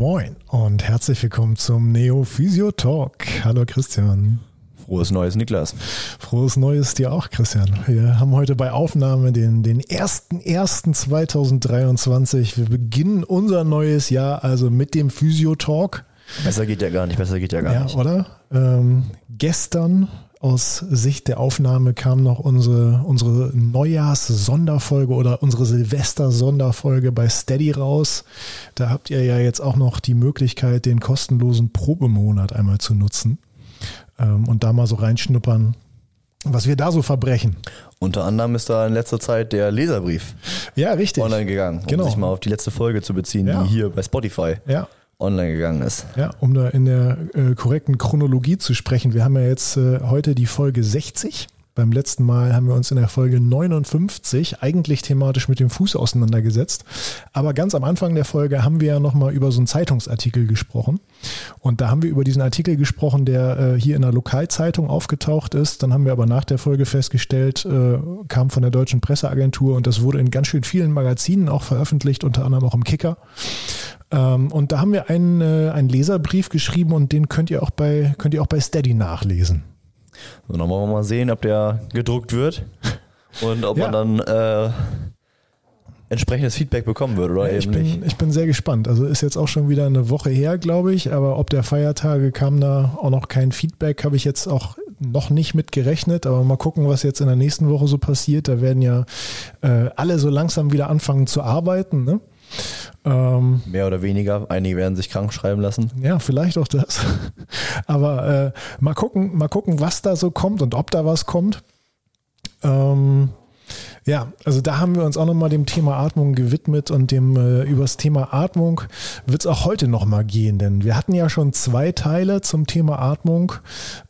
Moin und herzlich willkommen zum Neo Physio Talk. Hallo Christian. Frohes Neues, Niklas. Frohes Neues dir auch, Christian. Wir haben heute bei Aufnahme den, den 1.1.2023. Wir beginnen unser neues Jahr also mit dem Physio Talk. Besser geht ja gar nicht, besser geht ja gar ja, nicht. Oder? Ähm, gestern aus Sicht der Aufnahme kam noch unsere, unsere Neujahrs-Sonderfolge oder unsere Silvester-Sonderfolge bei Steady raus. Da habt ihr ja jetzt auch noch die Möglichkeit, den kostenlosen Probemonat einmal zu nutzen ähm, und da mal so reinschnuppern, was wir da so verbrechen. Unter anderem ist da in letzter Zeit der Leserbrief Ja, richtig. online gegangen, um Genau. sich mal auf die letzte Folge zu beziehen, Ja. die hier bei Spotify Ja, online gegangen ist. Ja, um da in der äh, korrekten Chronologie zu sprechen. Wir haben ja jetzt äh, heute die Folge 60. Beim letzten Mal haben wir uns in der Folge 59 eigentlich thematisch mit dem Fuß auseinandergesetzt. Aber ganz am Anfang der Folge haben wir ja nochmal über so einen Zeitungsartikel gesprochen. Und da haben wir über diesen Artikel gesprochen, der äh, hier in der Lokalzeitung aufgetaucht ist. Dann haben wir aber nach der Folge festgestellt, äh, kam von der Deutschen Presseagentur und das wurde in ganz schön vielen Magazinen auch veröffentlicht, unter anderem auch im Kicker. Ähm, und da haben wir einen, äh, einen Leserbrief geschrieben und den könnt ihr auch bei, könnt ihr auch bei Steady nachlesen. So, dann wollen wir mal sehen, ob der gedruckt wird und ob Ja. man dann äh, entsprechendes Feedback bekommen wird oder ich, eben bin, nicht. ich bin sehr gespannt. Also ist jetzt auch schon wieder eine Woche her, glaube ich, aber ob der Feiertage kam da auch noch kein Feedback, habe ich jetzt auch noch nicht mit gerechnet, aber mal gucken, was jetzt in der nächsten Woche so passiert. Da werden ja äh, alle so langsam wieder anfangen zu arbeiten. Ne? Ähm, Mehr oder weniger. Einige werden sich krank schreiben lassen. Ja, vielleicht auch das. Aber äh, mal gucken, mal gucken, was da so kommt und ob da was kommt. Ähm, ja, also da haben wir uns auch nochmal dem Thema Atmung gewidmet und dem äh, übers Thema Atmung wird es auch heute nochmal gehen, denn wir hatten ja schon zwei Teile zum Thema Atmung,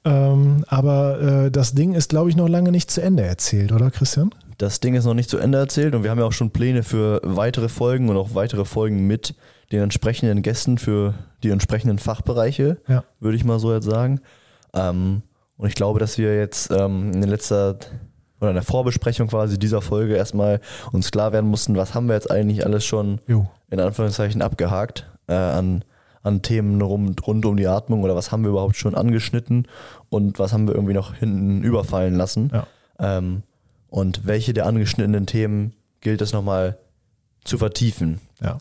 ähm, aber äh, das Ding ist, glaube ich, noch lange nicht zu Ende erzählt, oder Christian? Das Ding ist noch nicht zu Ende erzählt und wir haben ja auch schon Pläne für weitere Folgen und auch weitere Folgen mit den entsprechenden Gästen für die entsprechenden Fachbereiche, Ja. würde ich mal so jetzt sagen. Ähm, und ich glaube, dass wir jetzt ähm, in der letzter oder in der Vorbesprechung quasi dieser Folge erstmal uns klar werden mussten, was haben wir jetzt eigentlich alles schon Jo. in Anführungszeichen abgehakt äh, an, an Themen rum, rund um die Atmung oder was haben wir überhaupt schon angeschnitten und was haben wir irgendwie noch hinten überfallen lassen. Ja. Ähm, und welche der angeschnittenen Themen gilt es nochmal zu vertiefen? Ja.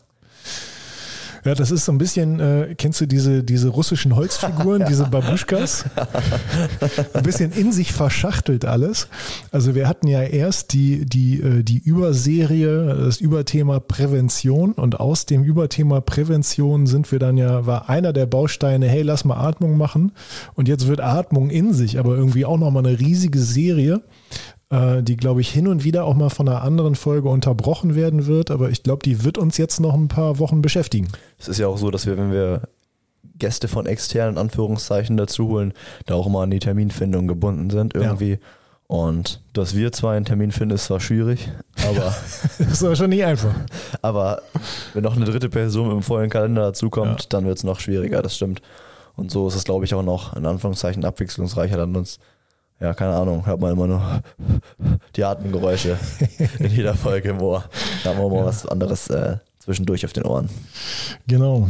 Ja, das ist so ein bisschen, äh, kennst du diese, diese russischen Holzfiguren, diese Babuschkas? ein bisschen in sich verschachtelt alles. Also wir hatten ja erst die, die, äh, die Überserie, das Überthema Prävention und aus dem Überthema Prävention sind wir dann ja, war einer der Bausteine, hey, lass mal Atmung machen. Und jetzt wird Atmung in sich, aber irgendwie auch nochmal eine riesige Serie die, glaube ich, hin und wieder auch mal von einer anderen Folge unterbrochen werden wird. Aber ich glaube, die wird uns jetzt noch ein paar Wochen beschäftigen. Es ist ja auch so, dass wir, wenn wir Gäste von externen Anführungszeichen dazu holen, da auch immer an die Terminfindung gebunden sind irgendwie. Und dass wir zwar einen Termin finden, ist zwar schwierig, aber, Das ist aber schon nicht einfach. aber wenn noch eine dritte Person im vollen Kalender dazukommt, Ja. dann wird es noch schwieriger, das stimmt. Und so ist es, glaube ich, auch noch in Anführungszeichen abwechslungsreicher dann uns. Ja, keine Ahnung, hört man immer nur die Atemgeräusche in jeder Folge im Ohr. Da haben wir mal was anderes äh, zwischendurch auf den Ohren. Genau.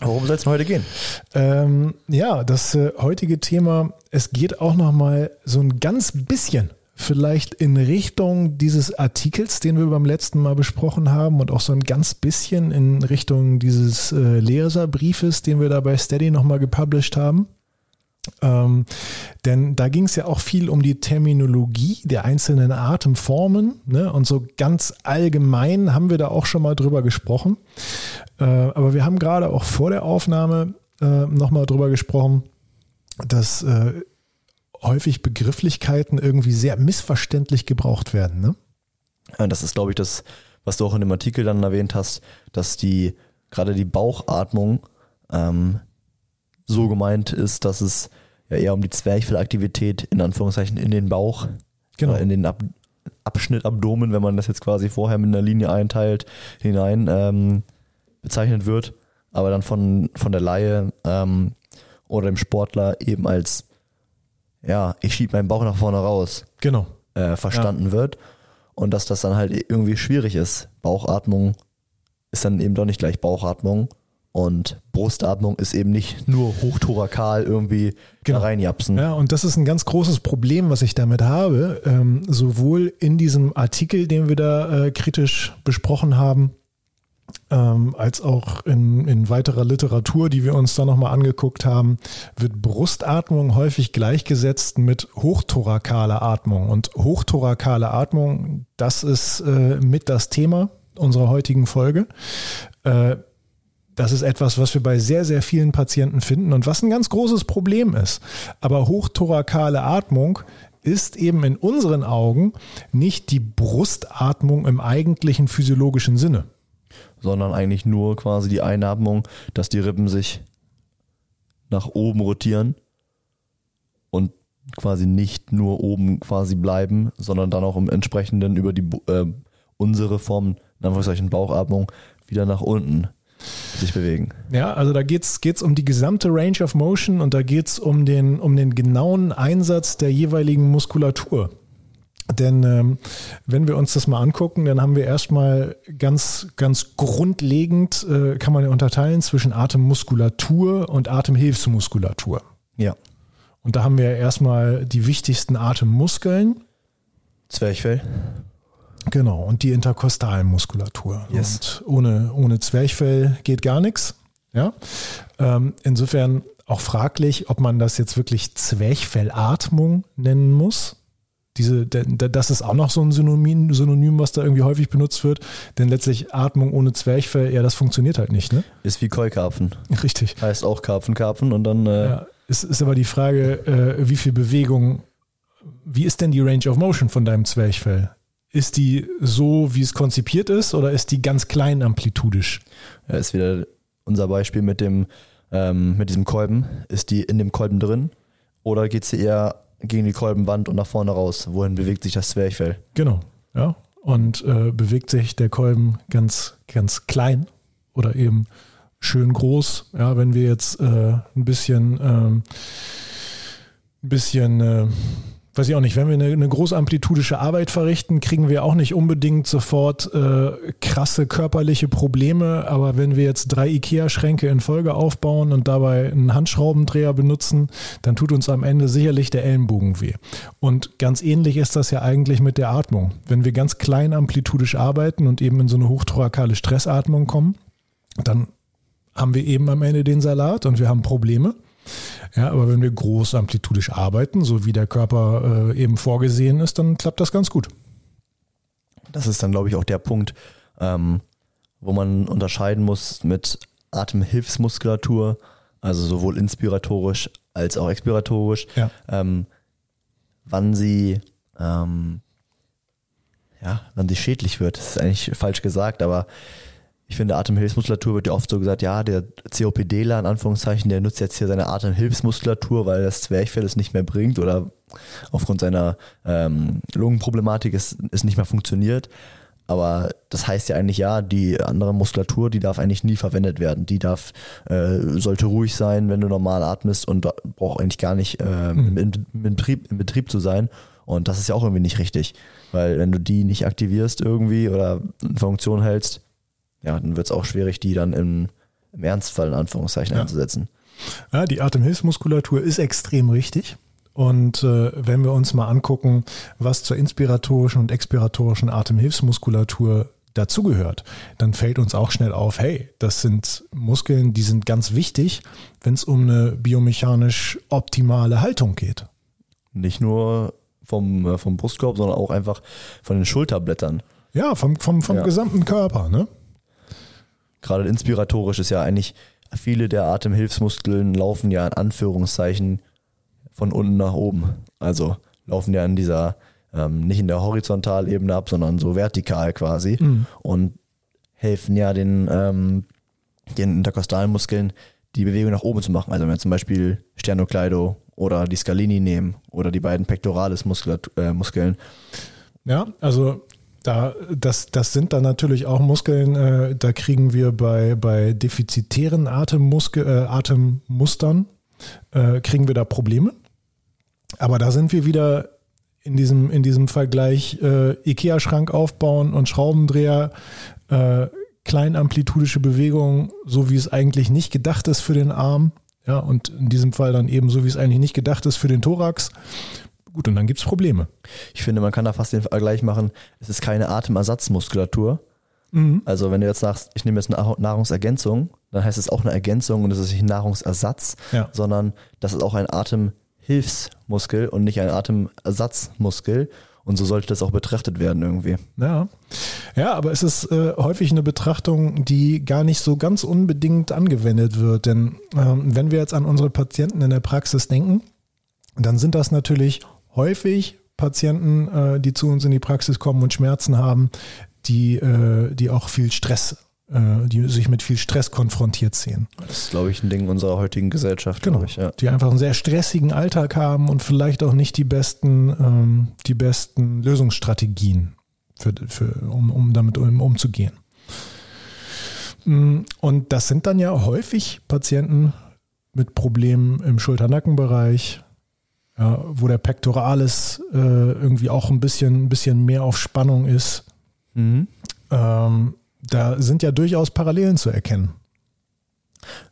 Worum soll es heute gehen? Ähm, ja, das äh, heutige Thema, es geht auch noch mal so ein ganz bisschen vielleicht in Richtung dieses Artikels, den wir beim letzten Mal besprochen haben und auch so ein ganz bisschen in Richtung dieses äh, Leserbriefes, den wir da bei Steady noch mal gepublished haben. Ähm, denn da ging es ja auch viel um die Terminologie der einzelnen Atemformen. Ne? Und so ganz allgemein haben wir da auch schon mal drüber gesprochen. Äh, aber wir haben gerade auch vor der Aufnahme äh, nochmal drüber gesprochen, dass äh, häufig Begrifflichkeiten irgendwie sehr missverständlich gebraucht werden. Ne? Ja, Das ist, glaube ich, das, was du auch in dem Artikel dann erwähnt hast, dass die, gerade die Bauchatmung ähm, so gemeint ist, dass es ja eher um die Zwerchfellaktivität in Anführungszeichen in den Bauch, Genau. oder in den Ab Abschnitt Abdomen, wenn man das jetzt quasi vorher mit einer Linie einteilt, hinein ähm, bezeichnet wird, aber dann von, von der Laie ähm, oder dem Sportler eben als, ja, ich schiebe meinen Bauch nach vorne raus Genau. äh, verstanden wird und dass das dann halt irgendwie schwierig ist. Bauchatmung ist dann eben doch nicht gleich Bauchatmung Und Brustatmung ist eben nicht nur hochthorakal irgendwie Genau. reinjapsen. Ja, und das ist ein ganz großes Problem, was ich damit habe. Ähm, sowohl in diesem Artikel, den wir da äh, kritisch besprochen haben, ähm, als auch in, in weiterer Literatur, die wir uns da nochmal angeguckt haben, wird Brustatmung häufig gleichgesetzt mit hochthorakale Atmung. Und hochthorakale Atmung, das ist äh, mit das Thema unserer heutigen Folge. Äh, das ist etwas, was wir bei sehr, sehr vielen Patienten finden und was ein ganz großes Problem ist. Aber hochthorakale Atmung ist eben in unseren Augen nicht die Brustatmung im eigentlichen physiologischen Sinne. sondern eigentlich nur quasi die Einatmung, dass die Rippen sich nach oben rotieren und quasi nicht nur oben quasi bleiben, sondern dann auch im entsprechenden über die äh, unsere Form, in Anführungszeichen Bauchatmung, wieder nach unten sich bewegen. Ja, also da geht's geht's um die gesamte Range of Motion und da geht's um den, um den genauen Einsatz der jeweiligen Muskulatur. Denn ähm, wenn wir uns das mal angucken, dann haben wir erstmal ganz, ganz grundlegend, äh, kann man ja unterteilen zwischen Atemmuskulatur und Atemhilfsmuskulatur. Ja. Und da haben wir erstmal die wichtigsten Atemmuskeln, Zwerchfell. Genau, und die interkostalen Muskulatur. Yes. Und ohne, ohne Zwerchfell geht gar nichts. Ja? Ähm, insofern auch fraglich, ob man das jetzt wirklich Zwerchfellatmung nennen muss. Diese, das ist auch noch so ein Synonym, Synonym, was da irgendwie häufig benutzt wird. Denn letztlich Atmung ohne Zwerchfell, ja, das funktioniert halt nicht, ne? Ist wie Keukarpfen. Richtig. Heißt auch Karpfenkarpfen und dann äh, Ja, es ist aber die Frage, äh, wie viel Bewegung, wie ist denn die Range of Motion von deinem Zwerchfell? Ist die so, wie es konzipiert ist, oder ist die ganz klein amplitudisch? ja, ist wieder unser Beispiel mit dem ähm, mit diesem Kolben. Ist die in dem Kolben drin oder geht sie eher gegen die Kolbenwand und nach vorne raus? Wohin bewegt sich das Zwerchfell? Genau, ja. Und äh, bewegt sich der Kolben ganz, ganz klein oder eben schön groß. Ja, wenn wir jetzt äh, ein bisschen, ähm, ein bisschen, äh, weiß ich auch nicht, wenn wir eine, eine großamplitudische Arbeit verrichten, kriegen wir auch nicht unbedingt sofort äh, krasse körperliche Probleme. Aber wenn wir jetzt drei IKEA-Schränke in Folge aufbauen und dabei einen Handschraubendreher benutzen, dann tut uns am Ende sicherlich der Ellenbogen weh. Und ganz ähnlich ist das ja eigentlich mit der Atmung. Wenn wir ganz klein amplitudisch arbeiten und eben in so eine hochthorakale Stressatmung kommen, dann haben wir eben am Ende den Salat und wir haben Probleme. Ja, aber wenn wir groß amplitudisch arbeiten, so wie der Körper äh, eben vorgesehen ist, dann klappt das ganz gut. Das ist dann, glaube ich, auch der Punkt, ähm, wo man unterscheiden muss mit Atemhilfsmuskulatur, also sowohl inspiratorisch als auch expiratorisch, Ja. ähm, wann sie ähm, ja, wann sie schädlich wird. Das ist eigentlich falsch gesagt, aber ich finde, Atemhilfsmuskulatur wird ja oft so gesagt, ja, der COPDler in Anführungszeichen, der nutzt jetzt hier seine Atemhilfsmuskulatur, weil das Zwerchfell es nicht mehr bringt oder aufgrund seiner ähm, Lungenproblematik es, es nicht mehr funktioniert. Aber das heißt ja eigentlich, ja, die andere Muskulatur, die darf eigentlich nie verwendet werden. Die darf, äh, sollte ruhig sein, wenn du normal atmest und braucht eigentlich gar nicht äh, im, im, Betrieb, im Betrieb zu sein. Und das ist ja auch irgendwie nicht richtig. Weil wenn du die nicht aktivierst irgendwie oder in Funktion hältst, ja, dann wird es auch schwierig, die dann im, im Ernstfall in Anführungszeichen Ja. einzusetzen. Ja, die Atemhilfsmuskulatur ist extrem richtig. Und äh, wenn wir uns mal angucken, was zur inspiratorischen und expiratorischen Atemhilfsmuskulatur dazugehört, dann fällt uns auch schnell auf, hey, das sind Muskeln, die sind ganz wichtig, wenn es um eine biomechanisch optimale Haltung geht. Nicht nur vom, äh, vom Brustkorb, sondern auch einfach von den Schulterblättern. Ja, vom, vom, vom Ja. gesamten Körper, ne? Gerade inspiratorisch ist ja eigentlich, viele der Atemhilfsmuskeln laufen ja in Anführungszeichen von unten nach oben. Also laufen ja in dieser, ähm, nicht in der Horizontalebene ab, sondern so vertikal quasi Mhm. und helfen ja den, ähm, den interkostalen Muskeln die Bewegung nach oben zu machen. Also wenn wir zum Beispiel Sternocleido oder die Scalini nehmen oder die beiden Pectoralis-Muskeln, äh, Ja, also da, das, das sind dann natürlich auch Muskeln, äh, da kriegen wir bei, bei defizitären Atemmuskel, äh, Atemmustern, äh, kriegen wir da Probleme. Aber da sind wir wieder in diesem, in diesem Vergleich äh, Ikea-Schrank aufbauen und Schraubendreher. Äh, kleinamplitudische Bewegungen, so wie es eigentlich nicht gedacht ist für den Arm. Ja, und in diesem Fall dann eben so, wie es eigentlich nicht gedacht ist für den Thorax. Gut, und dann gibt es Probleme. Ich finde, man kann da fast den Vergleich machen, es ist keine Atemersatzmuskulatur. Mhm. Also wenn du jetzt sagst, ich nehme jetzt eine Nahrungsergänzung, dann heißt es auch eine Ergänzung und es ist nicht ein Nahrungsersatz, ja. sondern das ist auch ein Atemhilfsmuskel und nicht ein Atemersatzmuskel. Und so sollte das auch betrachtet werden irgendwie. Ja, ja aber es ist äh, häufig eine Betrachtung, die gar nicht so ganz unbedingt angewendet wird. Denn ähm, wenn wir jetzt an unsere Patienten in der Praxis denken, dann sind das natürlich häufig Patienten, äh, die zu uns in die Praxis kommen und Schmerzen haben, die, äh, die auch viel Stress äh, die sich mit viel Stress konfrontiert sehen. Das ist, glaube ich, ein Ding unserer heutigen Gesellschaft, genau. Ich, ja. Die einfach einen sehr stressigen Alltag haben und vielleicht auch nicht die besten, ähm, die besten Lösungsstrategien, für, für, um, um damit um, umzugehen. Mm, und das sind dann ja häufig Patienten mit Problemen im Schulter-Nackenbereich, ja, wo der Pectoralis äh, irgendwie auch ein bisschen, ein bisschen mehr auf Spannung ist. Mhm. Ähm, da sind ja durchaus Parallelen zu erkennen.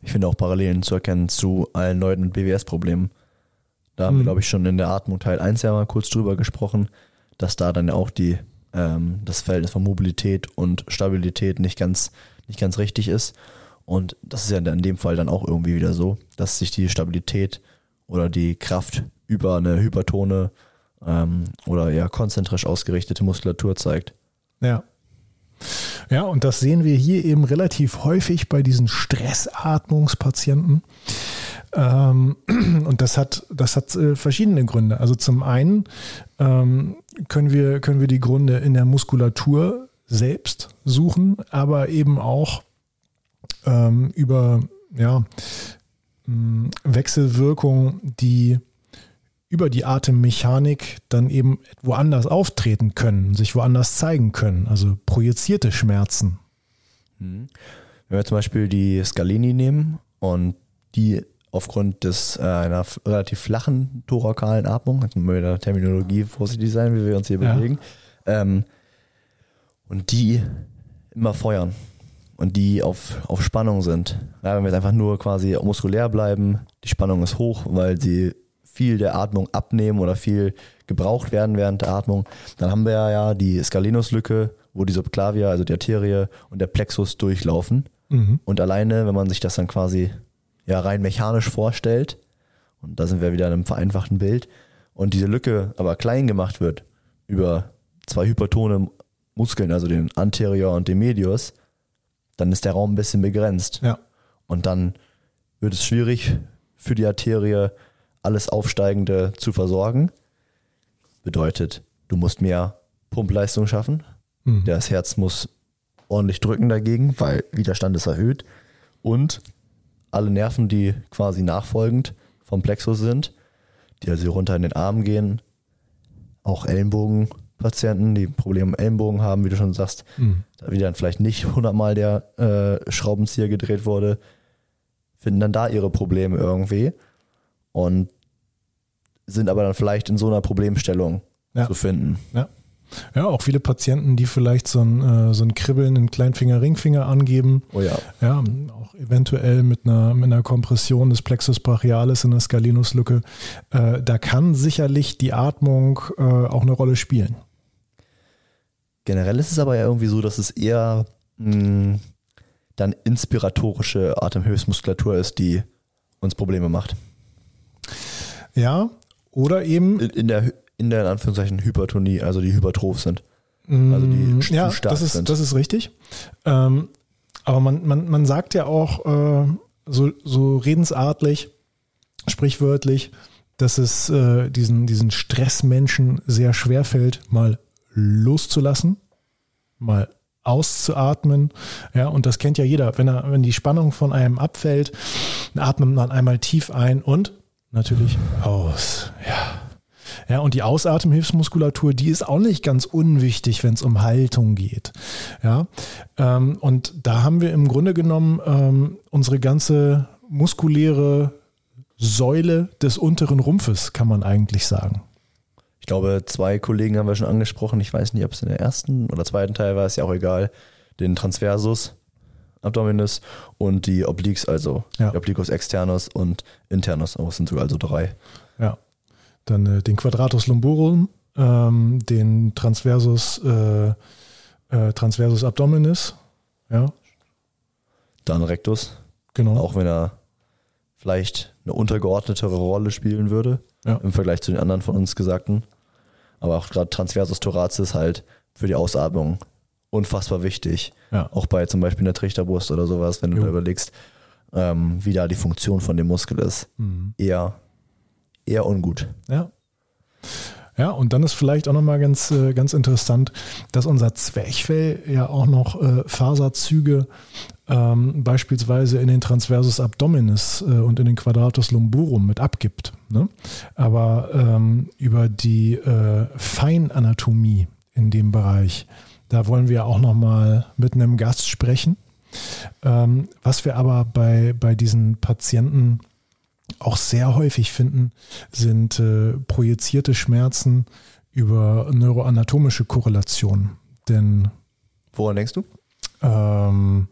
Ich finde auch Parallelen zu erkennen zu allen Leuten mit BWS-Problemen. Da haben mhm. wir, glaube ich, schon in der Atmung Teil 1 ja mal kurz drüber gesprochen, dass da dann auch die, ähm, das Verhältnis von Mobilität und Stabilität nicht ganz, nicht ganz richtig ist. Und das ist ja in dem Fall dann auch irgendwie wieder so, dass sich die Stabilität oder die Kraft über eine hypertone ähm, oder ja konzentrisch ausgerichtete Muskulatur zeigt. Ja. Ja, und das sehen wir hier eben relativ häufig bei diesen Stressatmungspatienten. Ähm, und das hat, das hat äh, verschiedene Gründe. Also zum einen ähm, können, wir, können wir die Gründe in der Muskulatur selbst suchen, aber eben auch ähm, über ja, Wechselwirkungen, die über die Atemmechanik dann eben woanders auftreten können, sich woanders zeigen können, also projizierte Schmerzen. Mhm. Wenn wir zum Beispiel die Scalini nehmen und die aufgrund des äh, einer relativ flachen thorakalen Atmung, jetzt müssen wir mit der Terminologie vorsichtig sein, wie wir uns hier ja. bewegen, ähm, und die immer feuern und die auf, auf Spannung sind. Ja, wenn wir jetzt einfach nur quasi muskulär bleiben, die Spannung ist hoch, weil sie viel der Atmung abnehmen oder viel gebraucht werden während der Atmung. Dann haben wir ja die Scalenuslücke, wo die Subclavia, also die Arterie und der Plexus durchlaufen. Mhm. Und alleine, wenn man sich das dann quasi ja rein mechanisch vorstellt, und da sind wir wieder in einem vereinfachten Bild, und diese Lücke aber klein gemacht wird über zwei hypertone Muskeln, also den Anterior und den Medius, dann ist der Raum ein bisschen begrenzt. Ja. Und dann wird es schwierig für die Arterie, alles Aufsteigende zu versorgen. Bedeutet, du musst mehr Pumpleistung schaffen. Mhm. Das Herz muss ordentlich drücken dagegen, weil Widerstand ist erhöht. Und alle Nerven, die quasi nachfolgend vom Plexus sind, die also runter in den Arm gehen, auch Ellenbogenpatienten, die Probleme im Ellenbogen haben, wie du schon sagst, mhm. wie dann vielleicht nicht hundertmal der äh, Schraubenzieher gedreht wurde, finden dann da ihre Probleme irgendwie und sind aber dann vielleicht in so einer Problemstellung ja. zu finden. Ja. Ja, auch viele Patienten, die vielleicht so ein, äh, so ein Kribbeln in Kleinfinger, Ringfinger angeben. Oh ja. Ja, auch eventuell mit einer, mit einer Kompression des Plexus brachialis in der Scalenuslücke. Äh, da kann sicherlich die Atmung äh, auch eine Rolle spielen. Generell ist es aber ja irgendwie so, dass es eher mh, hm, dann inspiratorische Atemhilfsmuskulatur ist, die uns Probleme macht. Ja, oder eben. In, in der, in der in Anführungszeichen Hypertonie, also die hypertroph sind. Also die mm, ja, zu stark das ist, sind. Das ist richtig. Ähm, aber man, man, man sagt ja auch äh, so, so redensartlich, sprichwörtlich, dass es äh, diesen, diesen Stressmenschen sehr schwer fällt, mal loszulassen, mal auszuatmen. Ja, und das kennt ja jeder. Wenn er, wenn die Spannung von einem abfällt, atmet man einmal tief ein und natürlich aus. Ja. Ja, und die Ausatemhilfsmuskulatur, die ist auch nicht ganz unwichtig, wenn es um Haltung geht. Ja, ähm, und da haben wir im Grunde genommen ähm, unsere ganze muskuläre Säule des unteren Rumpfes, kann man eigentlich sagen. Ich glaube, zwei Kollegen haben wir schon angesprochen. Ich weiß nicht, ob es in der ersten oder zweiten Teil war, ist ja auch egal. Den Transversus, Abdominis und die Obliques, also Ja. Obliquus externus und internus. Oh, es sind sogar also drei. Ja. Dann äh, den Quadratus lumborum, ähm, den Transversus, äh, äh, Transversus abdominis. Ja, Dann Rectus, genau. auch wenn er vielleicht eine untergeordnetere Rolle spielen würde Ja. im Vergleich zu den anderen von uns gesagten. Aber auch gerade Transversus thoracis halt für die Ausatmung unfassbar wichtig. Ja. Auch bei zum Beispiel einer Trichterbrust oder sowas, wenn du Jo. da überlegst, ähm, wie da die Funktion von dem Muskel ist. Mhm. Eher, eher ungut. Ja. Ja, und dann ist vielleicht auch nochmal ganz, äh, ganz interessant, dass unser Zwerchfell ja auch noch äh, Faserzüge ähm, beispielsweise in den Transversus abdominis äh, und in den Quadratus lumborum mit abgibt. Ne? Aber ähm, über die äh, Feinanatomie in dem Bereich, da wollen wir auch nochmal mit einem Gast sprechen. Ähm, was wir aber bei, bei diesen Patienten auch sehr häufig finden, sind äh, projizierte Schmerzen über neuroanatomische Korrelationen. Denn Woran denkst du? ähm,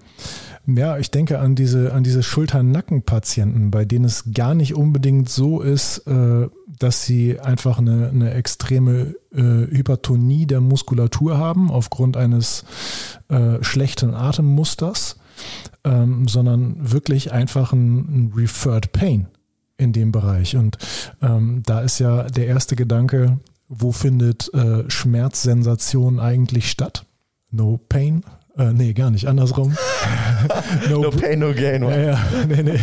ja, ich denke an diese, an diese Schulter-Nacken-Patienten, bei denen es gar nicht unbedingt so ist, äh, dass sie einfach eine, eine extreme äh, Hypertonie der Muskulatur haben aufgrund eines äh, schlechten Atemmusters, ähm, sondern wirklich einfach ein, ein Referred Pain in dem Bereich. Und ähm, da ist ja der erste Gedanke, wo findet Schmerzsensation eigentlich statt? No pain? Äh, nee, gar nicht, andersrum. No pain, no gain. Ja, ja, nee, nee.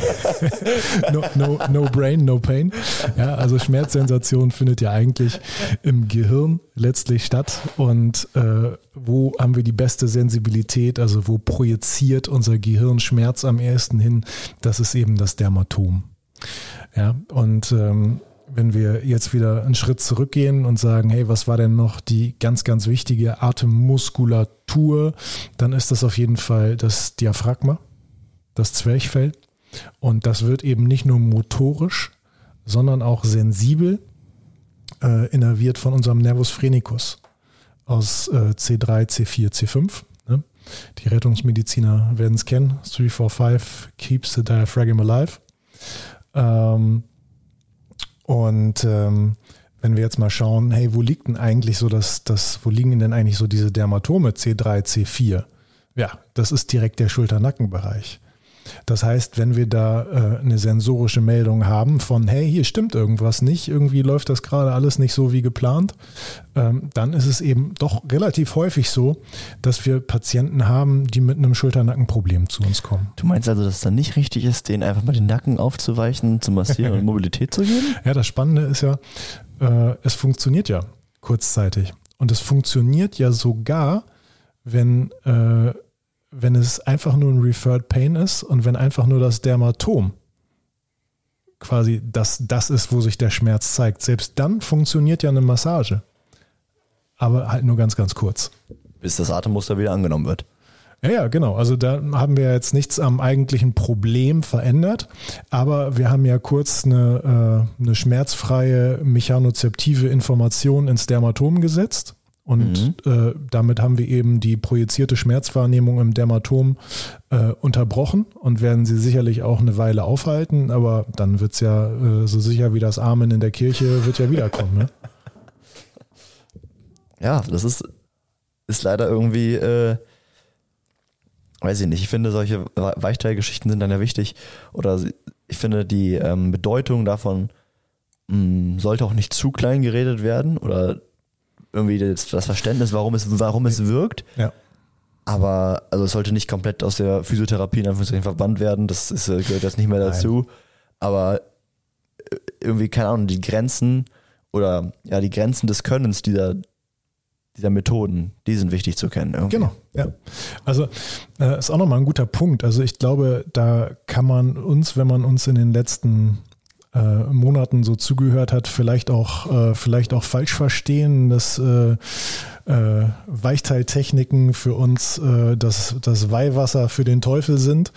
No, no, no brain, no pain. Ja, also Schmerzsensation findet ja eigentlich im Gehirn letztlich statt. Und äh, wo haben wir die beste Sensibilität? Also wo projiziert unser Gehirn Schmerz am ehesten hin? Das ist eben das Dermatom. Ja, und ähm, wenn wir jetzt wieder einen Schritt zurückgehen und sagen, hey, was war denn noch die ganz, ganz wichtige Atemmuskulatur, dann ist das auf jeden Fall das Diaphragma, das Zwerchfell. Und das wird eben nicht nur motorisch, sondern auch sensibel äh, innerviert von unserem Nervus phrenicus aus äh, C3, C4, C5. Ne? Die Rettungsmediziner werden es kennen. 345 keeps the diaphragm alive. Ähm, und ähm, wenn wir jetzt mal schauen, hey, wo liegt denn eigentlich so das, das, wo liegen denn eigentlich so diese Dermatome C3, C4? Ja, das ist direkt der Schulter-Nackenbereich. Das heißt, wenn wir da äh, eine sensorische Meldung haben von, hey, hier stimmt irgendwas nicht, irgendwie läuft das gerade alles nicht so wie geplant, ähm, dann ist es eben doch relativ häufig so, dass wir Patienten haben, die mit einem Schulter-Nackenproblem zu uns kommen. Du meinst also, dass es dann nicht richtig ist, denen einfach mal den Nacken aufzuweichen, zu massieren und Mobilität zu geben? Ja, das Spannende ist ja, äh, es funktioniert ja kurzzeitig. Und es funktioniert ja sogar, wenn, äh, wenn es einfach nur ein Referred Pain ist und wenn einfach nur das Dermatom quasi das, das ist, wo sich der Schmerz zeigt. Selbst dann funktioniert ja eine Massage. Aber halt nur ganz, ganz kurz. Bis das Atemmuster wieder angenommen wird. Ja, ja, genau. Also da haben wir jetzt nichts am eigentlichen Problem verändert, aber wir haben ja kurz eine, äh, eine schmerzfreie mechanozeptive Information ins Dermatom gesetzt. Und äh, damit haben wir eben die projizierte Schmerzwahrnehmung im Dermatom äh, unterbrochen und werden sie sicherlich auch eine Weile aufhalten, aber dann wird es ja äh, so sicher wie das Amen in der Kirche wird ja wiederkommen. Ne? Ja, das ist, ist leider irgendwie, äh, weiß ich nicht, ich finde solche We- Weichteilgeschichten sind dann ja wichtig. Oder ich finde die ähm, Bedeutung davon mh, sollte auch nicht zu klein geredet werden oder irgendwie das, das Verständnis, warum es, warum es wirkt. Ja. Aber also es sollte nicht komplett aus der Physiotherapie in Anführungszeichen verbannt werden. Das ist, äh, gehört jetzt nicht mehr Nein. dazu. Aber äh, irgendwie, keine Ahnung, die Grenzen oder ja, die Grenzen des Könnens dieser, dieser Methoden, die sind wichtig zu kennen. Irgendwie. Genau, ja. Also äh, ist auch nochmal ein guter Punkt. Also ich glaube, da kann man uns, wenn man uns in den letzten Monaten so zugehört hat, vielleicht auch, äh, vielleicht auch falsch verstehen, dass äh, äh, Weichteiltechniken für uns äh, das, das Weihwasser für den Teufel sind.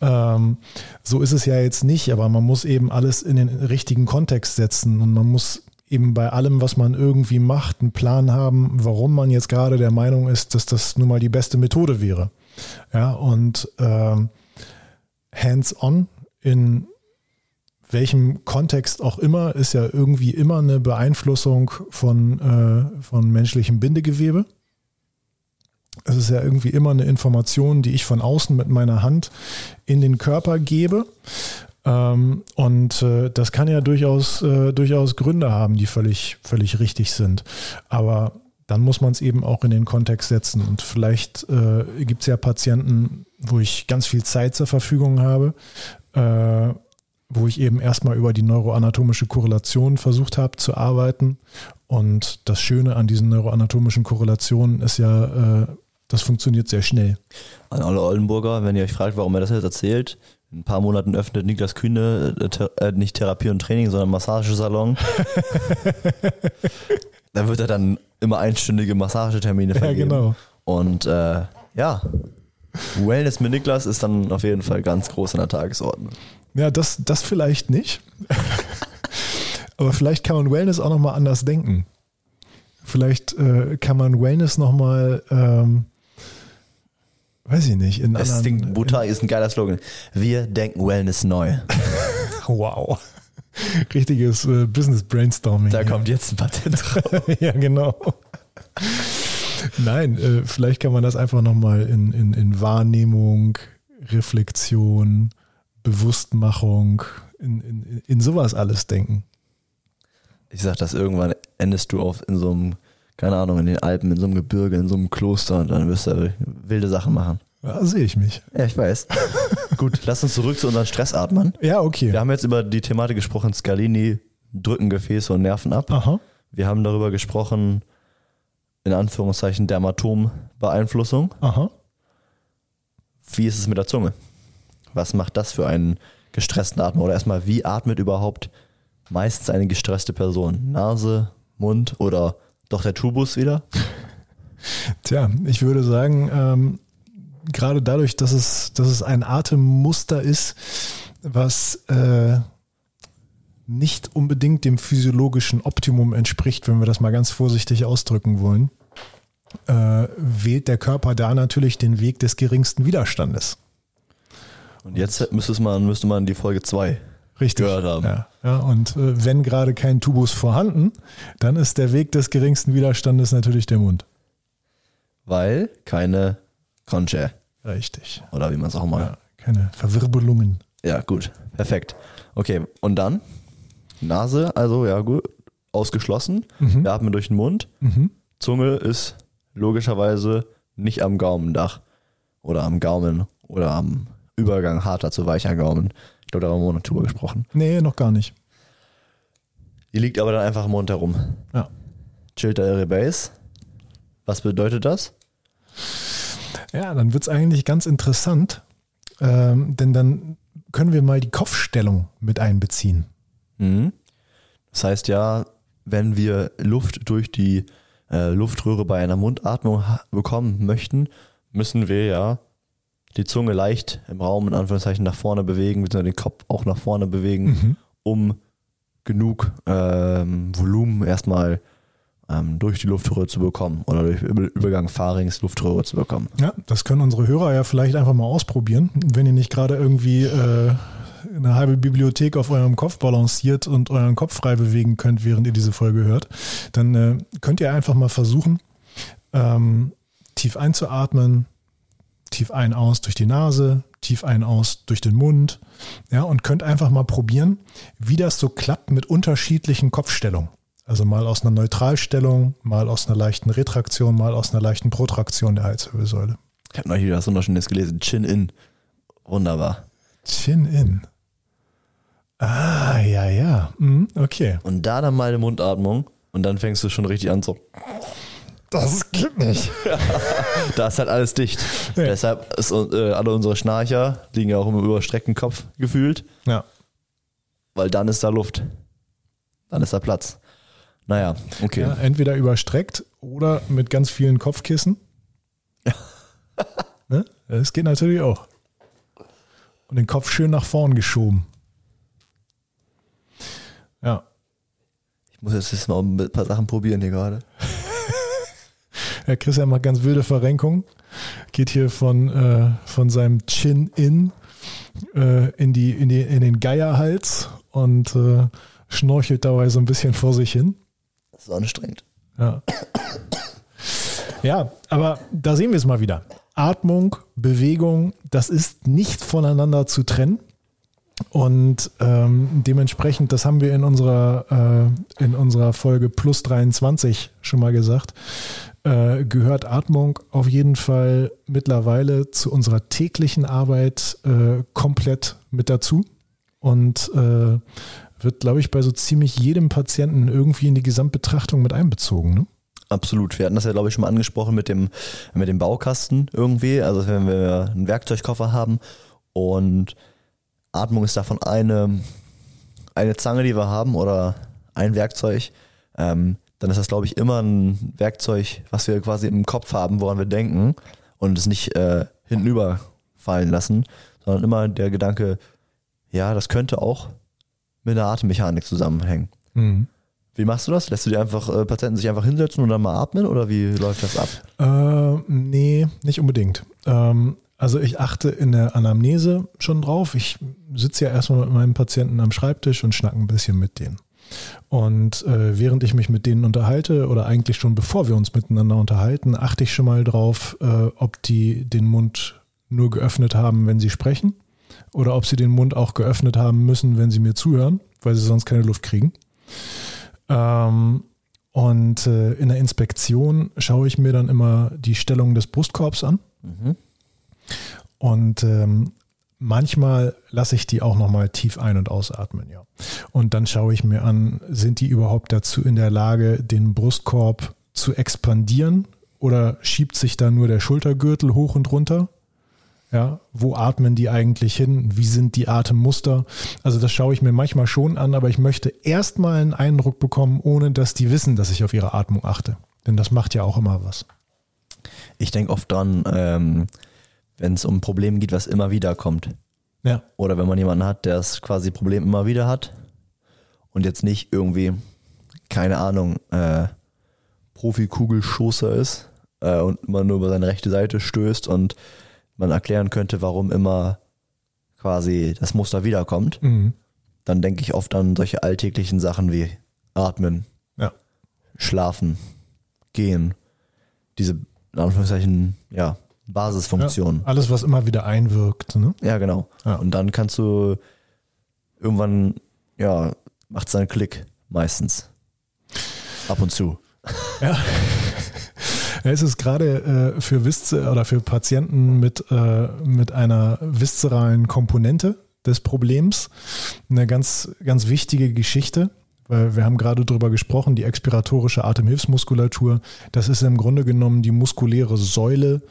Ähm, so ist es ja jetzt nicht, aber man muss eben alles in den richtigen Kontext setzen und man muss eben bei allem, was man irgendwie macht, einen Plan haben, warum man jetzt gerade der Meinung ist, dass das nun mal die beste Methode wäre. Ja, und ähm, hands-on in welchem Kontext auch immer, ist ja irgendwie immer eine Beeinflussung von, äh, von menschlichem Bindegewebe. Es ist ja irgendwie immer eine Information, die ich von außen mit meiner Hand in den Körper gebe. Ähm, und äh, das kann ja durchaus, äh, durchaus Gründe haben, die völlig, völlig richtig sind. Aber dann muss man es eben auch in den Kontext setzen. Und vielleicht äh, gibt es ja Patienten, wo ich ganz viel Zeit zur Verfügung habe, äh, wo ich eben erstmal über die neuroanatomische Korrelation versucht habe zu arbeiten. Und das Schöne an diesen neuroanatomischen Korrelationen ist ja, äh, das funktioniert sehr schnell. An alle Oldenburger, wenn ihr euch fragt, warum er das jetzt erzählt, in ein paar Monaten öffnet Niklas Kühne äh, äh, nicht Therapie und Training, sondern Massagesalon. da wird er dann immer einstündige Massagetermine vergeben. Ja, genau. Und äh, ja, Wellness mit Niklas ist dann auf jeden Fall ganz groß in der Tagesordnung. Ja, das, das vielleicht nicht. Aber vielleicht kann man Wellness auch nochmal anders denken. Vielleicht äh, kann man Wellness nochmal, ähm, weiß ich nicht, in Das anderen. Ding Butai ist ein geiler Slogan. Wir denken Wellness neu. wow. Richtiges äh, Business Brainstorming. Da hier. kommt jetzt ein Patent drauf. ja, genau. Nein, äh, vielleicht kann man das einfach nochmal in, in, in Wahrnehmung, Reflexion, Bewusstmachung, in, in, in sowas alles denken. Ich sag das, irgendwann endest du auf in so einem, keine Ahnung, in den Alpen, in so einem Gebirge, in so einem Kloster und dann wirst du wilde Sachen machen. Ja, sehe ich mich. Ja, ich weiß. Gut, lass uns zurück zu unseren Stressatmern. Ja, okay. Wir haben jetzt über die Thematik gesprochen, Scalini, drücken Gefäße und Nerven ab. Aha. Wir haben darüber gesprochen, in Anführungszeichen, Dermatombeeinflussung. Aha. Wie ist es mit der Zunge? Was macht das für einen gestressten Atmer? Oder erstmal, wie atmet überhaupt meistens eine gestresste Person? Nase, Mund oder doch der Tubus wieder? Tja, ich würde sagen, ähm, gerade dadurch, dass es, dass es ein Atemmuster ist, was äh, nicht unbedingt dem physiologischen Optimum entspricht, wenn wir das mal ganz vorsichtig ausdrücken wollen, äh, wählt der Körper da natürlich den Weg des geringsten Widerstandes. Und jetzt müsste man, müsste man die Folge 2 Richtig. gehört haben. Ja, ja, und äh, wenn gerade kein Tubus vorhanden, dann ist der Weg des geringsten Widerstandes natürlich der Mund. Weil keine Conche. Richtig. Oder wie man es auch mal. Ja, keine Verwirbelungen. Ja. gut. Perfekt. Okay, und dann? Nase, also ja gut, ausgeschlossen. Mhm. Wir atmen durch den Mund. Mhm. Zunge ist logischerweise nicht am Gaumendach oder am Gaumen oder am Übergang harter zu weicher Gaumen. Ich glaube, da haben wir noch drüber gesprochen. Nee, noch gar nicht. Die liegt aber dann einfach im Mund herum. Ja. Chillt da ihre Base. Was bedeutet das? Ja, dann wird es eigentlich ganz interessant, ähm, denn dann können wir mal die Kopfstellung mit einbeziehen. Mhm. Das heißt ja, wenn wir Luft durch die äh, Luftröhre bei einer Mundatmung bekommen möchten, müssen wir ja die Zunge leicht im Raum in Anführungszeichen nach vorne bewegen, beziehungsweise den Kopf auch nach vorne bewegen, Mhm. um genug ähm, Volumen erstmal ähm, durch die Luftröhre zu bekommen oder durch Über- Übergang Pharynx Luftröhre zu bekommen. Ja, das können unsere Hörer ja vielleicht einfach mal ausprobieren, wenn ihr nicht gerade irgendwie äh, eine halbe Bibliothek auf eurem Kopf balanciert und euren Kopf frei bewegen könnt, während ihr diese Folge hört, dann äh, könnt ihr einfach mal versuchen, ähm, tief einzuatmen, tief ein aus durch die Nase, tief ein aus durch den Mund, ja, und könnt einfach mal probieren, wie das so klappt mit unterschiedlichen Kopfstellungen. Also mal aus einer Neutralstellung, mal aus einer leichten Retraktion, mal aus einer leichten Protraktion der Halswirbelsäule. Ich habe neulich wieder was Wunderschönes gelesen. Chin in. Wunderbar. Chin in. Ah, ja, ja. Mhm, okay. Und da dann mal eine Mundatmung und dann fängst du schon richtig an so. Das geht nicht. Da ist halt alles dicht. Ja. Deshalb ist äh, alle unsere Schnarcher liegen ja auch im überstreckten Kopf gefühlt, Ja. weil dann ist da Luft. Dann ist da Platz. Naja, okay. ja. Entweder überstreckt oder mit ganz vielen Kopfkissen. ne? Das geht natürlich auch. Und den Kopf schön nach vorn geschoben. Ja. Ich muss jetzt mal ein paar Sachen probieren hier gerade. Herr Christian macht ganz wilde Verrenkungen. geht hier von, äh, von seinem Chin in äh, in, die, in, die, in den Geierhals und äh, schnorchelt dabei so ein bisschen vor sich hin. Das ist anstrengend. Ja. ja, aber da sehen wir es mal wieder. Atmung, Bewegung, das ist nicht voneinander zu trennen. Und ähm, dementsprechend, das haben wir in unserer, äh, in unserer Folge Plus 23 schon mal gesagt, äh, gehört Atmung auf jeden Fall mittlerweile zu unserer täglichen Arbeit äh, komplett mit dazu und äh, wird, glaube ich, bei so ziemlich jedem Patienten irgendwie in die Gesamtbetrachtung mit einbezogen. Ne? Absolut. Wir hatten das ja, glaube ich, schon mal angesprochen mit dem, mit dem Baukasten irgendwie. Also wenn wir einen Werkzeugkoffer haben und Atmung ist davon eine, eine Zange, die wir haben oder ein Werkzeug, ähm, dann ist das, glaube ich, immer ein Werkzeug, was wir quasi im Kopf haben, woran wir denken und es nicht äh, hintenüber fallen lassen, sondern immer der Gedanke, ja, das könnte auch mit der Atemmechanik zusammenhängen. Mhm. Wie machst du das? Lässt du dir einfach äh, Patienten sich einfach hinsetzen und dann mal atmen oder wie läuft das ab? Äh, nee, nicht unbedingt. Ähm, also ich achte in der Anamnese schon drauf. Ich sitze ja erstmal mit meinen Patienten am Schreibtisch und schnack ein bisschen mit denen. Und äh, während ich mich mit denen unterhalte oder eigentlich schon bevor wir uns miteinander unterhalten, achte ich schon mal drauf, äh, ob die den Mund nur geöffnet haben, wenn sie sprechen oder ob sie den Mund auch geöffnet haben müssen, wenn sie mir zuhören, weil sie sonst keine Luft kriegen. Ähm, und äh, in der Inspektion schaue ich mir dann immer die Stellung des Brustkorbs an. Mhm. Und ähm, manchmal lasse ich die auch nochmal tief ein- und ausatmen, ja. Und dann schaue ich mir an, sind die überhaupt dazu in der Lage, den Brustkorb zu expandieren oder schiebt sich da nur der Schultergürtel hoch und runter? Ja, wo atmen die eigentlich hin? Wie sind die Atemmuster? Also das schaue ich mir manchmal schon an, aber ich möchte erstmal einen Eindruck bekommen, ohne dass die wissen, dass ich auf ihre Atmung achte. Denn das macht ja auch immer was. Ich denke oft dran, ähm, wenn es um ein Problem geht, was immer wieder kommt. Ja. Oder wenn man jemanden hat, der das quasi Problem immer wieder hat und jetzt nicht irgendwie, keine Ahnung, äh, Profi-Kugelschosser ist äh, und immer nur über seine rechte Seite stößt und man erklären könnte, warum immer quasi das Muster wiederkommt, mhm. dann denke ich oft an solche alltäglichen Sachen wie Atmen, ja. Schlafen, Gehen, diese in Anführungszeichen, ja, Basisfunktion. Ja, alles, was immer wieder einwirkt. Ne? Ja, genau. Ja. Und dann kannst du irgendwann, ja, macht es einen Klick meistens. Ab und zu. Ja. Es ist gerade äh, für Visz oder für Patienten mit, äh, mit einer viszeralen Komponente des Problems eine ganz, ganz wichtige Geschichte, weil wir haben gerade darüber gesprochen, die expiratorische Atemhilfsmuskulatur, das ist im Grunde genommen die muskuläre Säule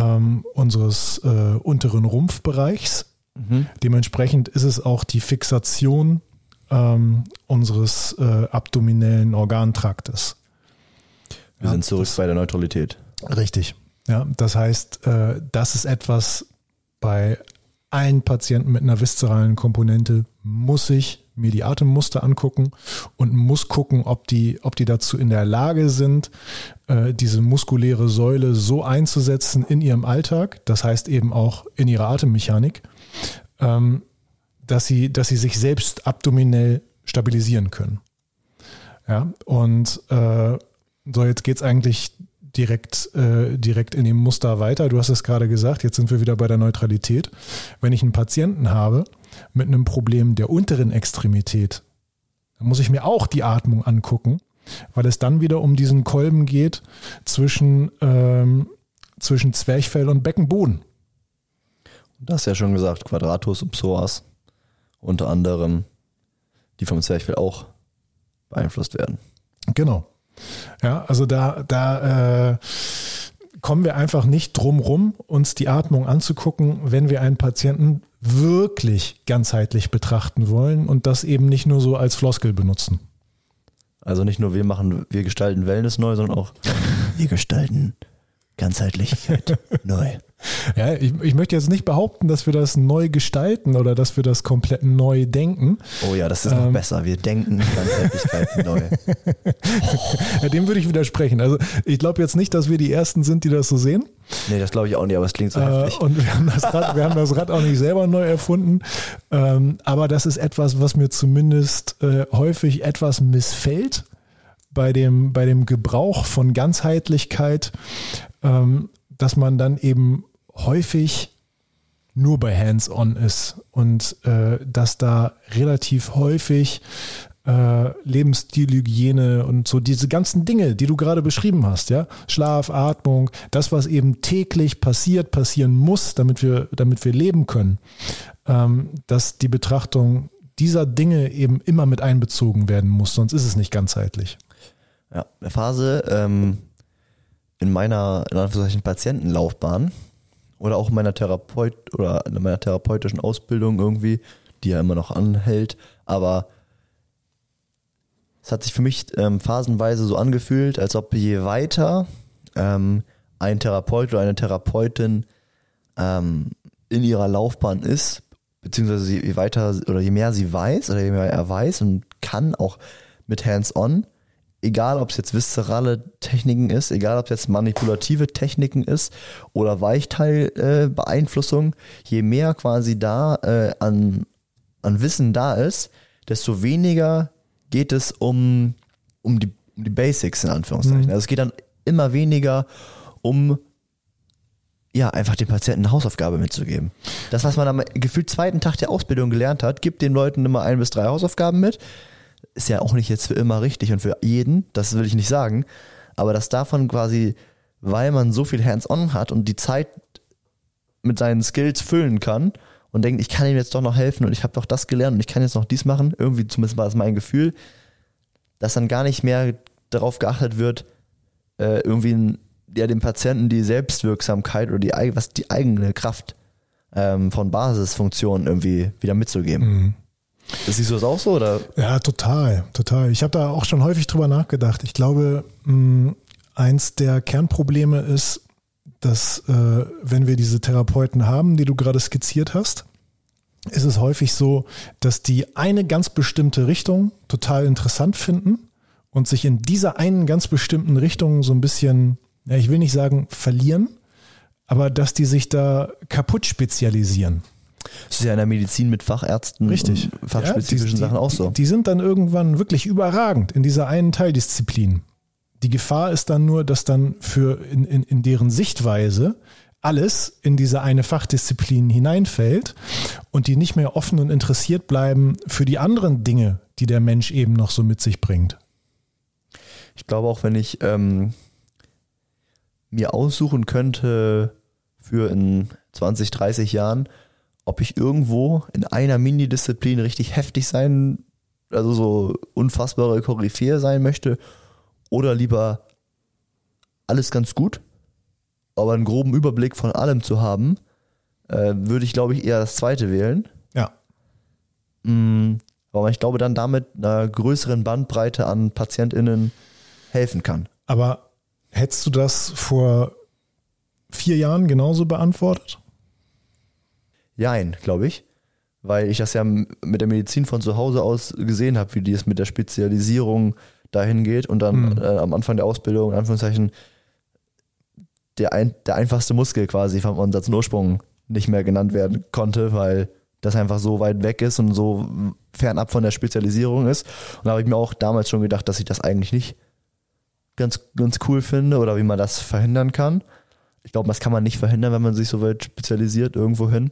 ähm, unseres äh, unteren Rumpfbereichs. Mhm. Dementsprechend ist es auch die Fixation ähm, unseres äh, abdominellen Organtraktes. Wir ja, sind zurück das, bei der Neutralität. Richtig. Ja, das heißt, äh, das ist etwas bei allen Patienten mit einer viszeralen Komponente muss ich mir die Atemmuster angucken und muss gucken, ob die, ob die dazu in der Lage sind, äh, diese muskuläre Säule so einzusetzen in ihrem Alltag, das heißt eben auch in ihrer Atemmechanik, ähm, dass sie, dass sie sich selbst abdominell stabilisieren können. Ja, und äh, so, jetzt geht es eigentlich direkt, äh, direkt in dem Muster weiter. Du hast es gerade gesagt, jetzt sind wir wieder bei der Neutralität. Wenn ich einen Patienten habe mit einem Problem der unteren Extremität, dann muss ich mir auch die Atmung angucken, weil es dann wieder um diesen Kolben geht zwischen, ähm, zwischen Zwerchfell und Beckenboden. Du hast ja schon gesagt, Quadratus und Psoas unter anderem, die vom Zwerchfell auch beeinflusst werden. Genau. Ja, also da, da äh, kommen wir einfach nicht drum rum, uns die Atmung anzugucken, wenn wir einen Patienten wirklich ganzheitlich betrachten wollen und das eben nicht nur so als Floskel benutzen. Also nicht nur wir machen, wir gestalten Wellness neu, sondern auch wir gestalten Ganzheitlichkeit neu. Ja, ich, ich möchte jetzt nicht behaupten, dass wir das neu gestalten oder dass wir das komplett neu denken. Oh ja, das ist noch besser. Wir denken Ganzheitlichkeit neu. Ja, dem würde ich widersprechen. Also ich glaube jetzt nicht, dass wir die Ersten sind, die das so sehen. Nee, das glaube ich auch nicht, aber es klingt so Äh, heftig. und wir haben, das Rad, wir haben das Rad auch nicht selber neu erfunden. Ähm, aber das ist etwas, was mir zumindest äh, häufig etwas missfällt bei dem, bei dem Gebrauch von Ganzheitlichkeit, ähm, dass man dann eben häufig nur bei Hands-on ist und äh, dass da relativ häufig äh, Lebensstilhygiene und so diese ganzen Dinge, die du gerade beschrieben hast, ja, Schlaf, Atmung, das, was eben täglich passiert, passieren muss, damit wir, damit wir leben können, ähm, dass die Betrachtung dieser Dinge eben immer mit einbezogen werden muss, sonst ist es nicht ganzheitlich. Ja, eine Phase ähm, in meiner in Anführungszeichen Patientenlaufbahn oder auch in meiner Therapeut oder in meiner therapeutischen Ausbildung irgendwie, die ja immer noch anhält, aber es hat sich für mich ähm, phasenweise so angefühlt, als ob je weiter ähm, ein Therapeut oder eine Therapeutin ähm, in ihrer Laufbahn ist, beziehungsweise je weiter oder je mehr sie weiß oder je mehr er weiß und kann, auch mit Hands-on, egal ob es jetzt viszerale Techniken ist, egal ob es jetzt manipulative Techniken ist oder Weichteilbeeinflussung, je mehr quasi da äh, an, an Wissen da ist, desto weniger geht es um, um, die, um die Basics in Anführungszeichen. Also es geht dann immer weniger um ja, einfach dem Patienten eine Hausaufgabe mitzugeben. Das, was man am gefühlt zweiten Tag der Ausbildung gelernt hat, gibt den Leuten immer ein bis drei Hausaufgaben mit. Ist ja auch nicht jetzt für immer richtig und für jeden, das will ich nicht sagen. Aber dass davon quasi, weil man so viel Hands-on hat und die Zeit mit seinen Skills füllen kann und denkt, ich kann ihm jetzt doch noch helfen und ich habe doch das gelernt und ich kann jetzt noch dies machen, irgendwie zumindest war das mein Gefühl, dass dann gar nicht mehr darauf geachtet wird, äh, irgendwie ja, dem Patienten die Selbstwirksamkeit oder die, was die eigene Kraft ähm, von Basisfunktionen irgendwie wieder mitzugeben. Siehst du das auch so? Oder? Ja, total, total. Ich habe da auch schon häufig drüber nachgedacht. Ich glaube, mh, eins der Kernprobleme ist, dass äh, wenn wir diese Therapeuten haben, die du gerade skizziert hast, ist es häufig so, dass die eine ganz bestimmte Richtung total interessant finden und sich in dieser einen ganz bestimmten Richtung so ein bisschen, ja, ich will nicht sagen verlieren, aber dass die sich da kaputt spezialisieren. Das ist ja in der Medizin mit Fachärzten Richtig. und fachspezifischen Ja, die, Sachen auch die, so. Die sind dann irgendwann wirklich überragend in dieser einen Teildisziplin. Die Gefahr ist dann nur, dass dann für in, in, in deren Sichtweise alles in diese eine Fachdisziplin hineinfällt und die nicht mehr offen und interessiert bleiben für die anderen Dinge, die der Mensch eben noch so mit sich bringt. Ich glaube auch, wenn ich ähm, mir aussuchen könnte für in 20, 30 Jahren, ob ich irgendwo in einer Minidisziplin richtig heftig sein, also so unfassbare Koryphäe sein möchte oder lieber alles ganz gut, aber einen groben Überblick von allem zu haben, äh, würde ich glaube ich eher das zweite wählen. Ja. Mm, Aber ich glaube dann damit einer größeren Bandbreite an PatientInnen helfen kann. Aber hättest du das vor vier Jahren genauso beantwortet? Jein, glaube ich. Weil ich das ja mit der Medizin von zu Hause aus gesehen habe, wie die es mit der Spezialisierung dahin geht und dann Mhm. äh, am Anfang der Ausbildung, in Anführungszeichen, der, ein, der einfachste Muskel quasi vom Ansatz und Ursprung nicht mehr genannt werden konnte, weil das einfach so weit weg ist und so fernab von der Spezialisierung ist. Und da habe ich mir auch damals schon gedacht, dass ich das eigentlich nicht ganz, ganz cool finde oder wie man das verhindern kann. Ich glaube, das kann man nicht verhindern, wenn man sich so weit spezialisiert irgendwo hin.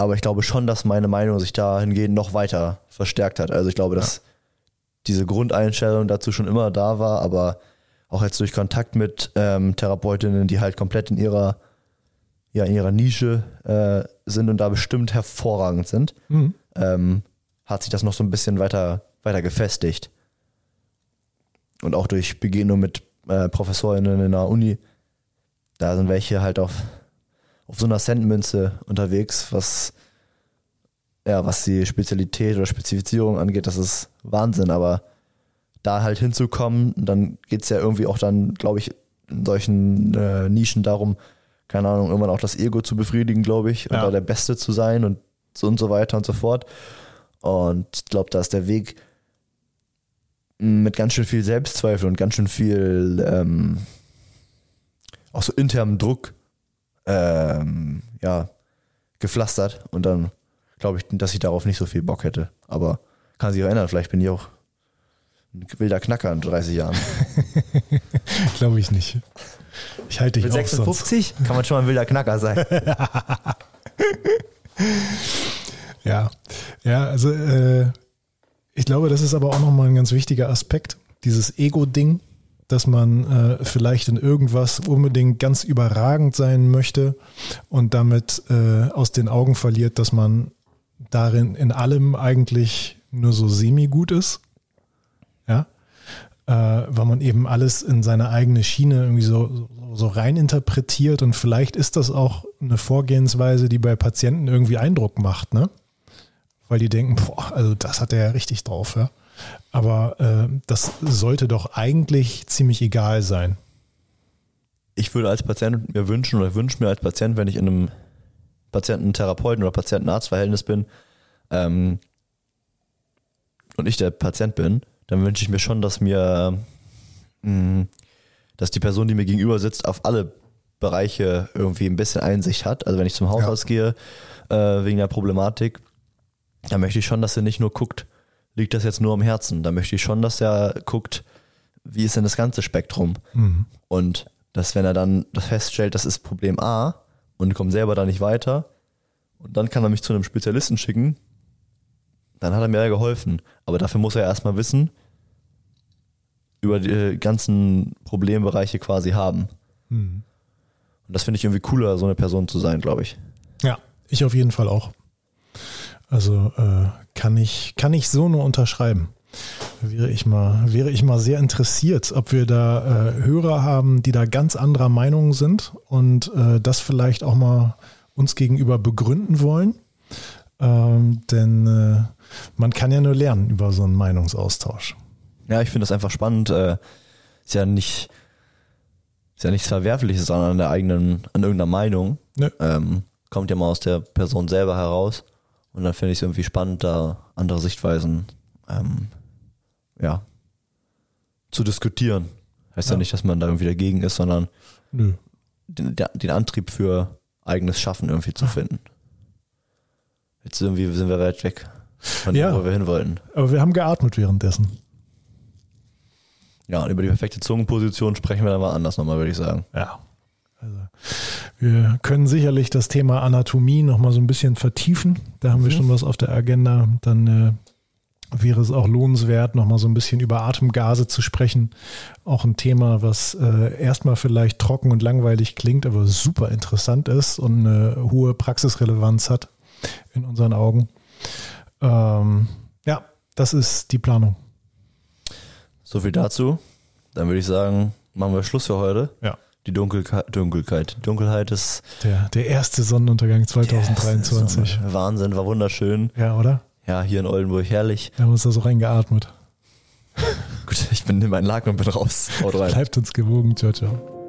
Aber ich glaube schon, dass meine Meinung sich dahingehend noch weiter verstärkt hat. Also ich glaube, dass diese Grundeinstellung dazu schon immer da war, aber auch jetzt durch Kontakt mit ähm, Therapeutinnen, die halt komplett in ihrer, ja, in ihrer Nische äh, sind und da bestimmt hervorragend sind, Mhm. ähm, hat sich das noch so ein bisschen weiter, weiter gefestigt. Und auch durch Begegnung mit äh, Professorinnen in der Uni, da sind welche halt auf, auf so einer Centmünze unterwegs, was, ja, was die Spezialität oder Spezifizierung angeht, das ist Wahnsinn, aber da halt hinzukommen, dann geht es ja irgendwie auch dann, glaube ich, in solchen äh, Nischen darum, keine Ahnung, irgendwann auch das Ego zu befriedigen, glaube ich, und Ja. da der Beste zu sein und so und so weiter und so fort. Und ich glaube, da ist der Weg mit ganz schön viel Selbstzweifel und ganz schön viel ähm, auch so internem Druck ähm, ja, gepflastert und dann glaube ich, dass ich darauf nicht so viel Bock hätte. Aber kann sich auch ändern, vielleicht bin ich auch ein wilder Knacker in 30 Jahren. Glaube ich nicht. Ich halte dich Mit auch sonst. 56 kann man schon mal ein wilder Knacker sein. Ja, ja, also äh, ich glaube, das ist aber auch nochmal ein ganz wichtiger Aspekt, dieses Ego-Ding, dass man äh, vielleicht in irgendwas unbedingt ganz überragend sein möchte und damit äh, aus den Augen verliert, dass man darin in allem eigentlich nur so semi-gut ist. Ja, äh, weil man eben alles in seine eigene Schiene irgendwie so, so, so rein interpretiert und vielleicht ist das auch eine Vorgehensweise, die bei Patienten irgendwie Eindruck macht, ne? Weil die denken, boah, also das hat er ja richtig drauf, ja. Aber äh, das sollte doch eigentlich ziemlich egal sein. Ich würde als Patient mir wünschen oder wünsche mir als Patient, wenn ich in einem Patiententherapeuten- oder Patienten-Arzt-Verhältnis bin ähm, und ich der Patient bin, dann wünsche ich mir schon, dass mir, mh, dass die Person, die mir gegenüber sitzt, auf alle Bereiche irgendwie ein bisschen Einsicht hat. Also wenn ich zum Hausarzt gehe äh, wegen der Problematik, dann möchte ich schon, dass er nicht nur guckt, liegt das jetzt nur am Herzen. Da möchte ich schon, dass er guckt, wie ist denn das ganze Spektrum. Und dass, wenn er dann das feststellt, das ist Problem A und kommt selber da nicht weiter, und dann kann er mich zu einem Spezialisten schicken, dann hat er mir ja geholfen. Aber dafür muss er erstmal wissen, über die äh, ganzen Problembereiche quasi haben. Und das finde ich irgendwie cooler, so eine Person zu sein, glaube ich. Ja, ich auf jeden Fall auch. Also äh, kann ich kann ich so nur unterschreiben. Wäre ich mal wäre ich mal sehr interessiert, ob wir da äh, Hörer haben, die da ganz anderer Meinung sind und äh, das vielleicht auch mal uns gegenüber begründen wollen. Ähm, denn äh, man kann ja nur lernen über so einen Meinungsaustausch. Ja, ich finde das einfach spannend. Äh, ist ja nicht, ist ja nichts Verwerfliches an der eigenen, an irgendeiner Meinung. Nö. Ähm, kommt ja mal aus der Person selber heraus. Und dann finde ich es irgendwie spannend, da andere Sichtweisen ähm, ja, zu diskutieren. Heißt ja. Ja. nicht, dass man da irgendwie dagegen ist, sondern Nö. den, den Antrieb für eigenes Schaffen irgendwie zu finden. Jetzt irgendwie sind wir weit weg von Ja. dem, wo wir hin wollten. Aber wir haben geatmet währenddessen. Ja, und über die perfekte Zungenposition sprechen wir dann mal anders nochmal, würde ich sagen. Ja. Also, wir können sicherlich das Thema Anatomie noch mal so ein bisschen vertiefen. Da haben wir schon was auf der Agenda. Dann äh, wäre es auch lohnenswert, noch mal so ein bisschen über Atemgase zu sprechen. Auch ein Thema, was äh, erstmal vielleicht trocken und langweilig klingt, aber super interessant ist und eine hohe Praxisrelevanz hat in unseren Augen. Ähm, ja, das ist die Planung. So viel dazu. Dann würde ich sagen, machen wir Schluss für heute. Ja. Die Dunkelkeit, Dunkelheit. Dunkelheit ist Der, der erste Sonnenuntergang 2023. Yes, Wahnsinn, war wunderschön. Ja, oder? Ja, hier in Oldenburg herrlich. Wir haben uns da so reingeatmet. Gut, ich bin in meinen Laken und bin raus. Haut rein. Bleibt uns gewogen. Ciao, ciao.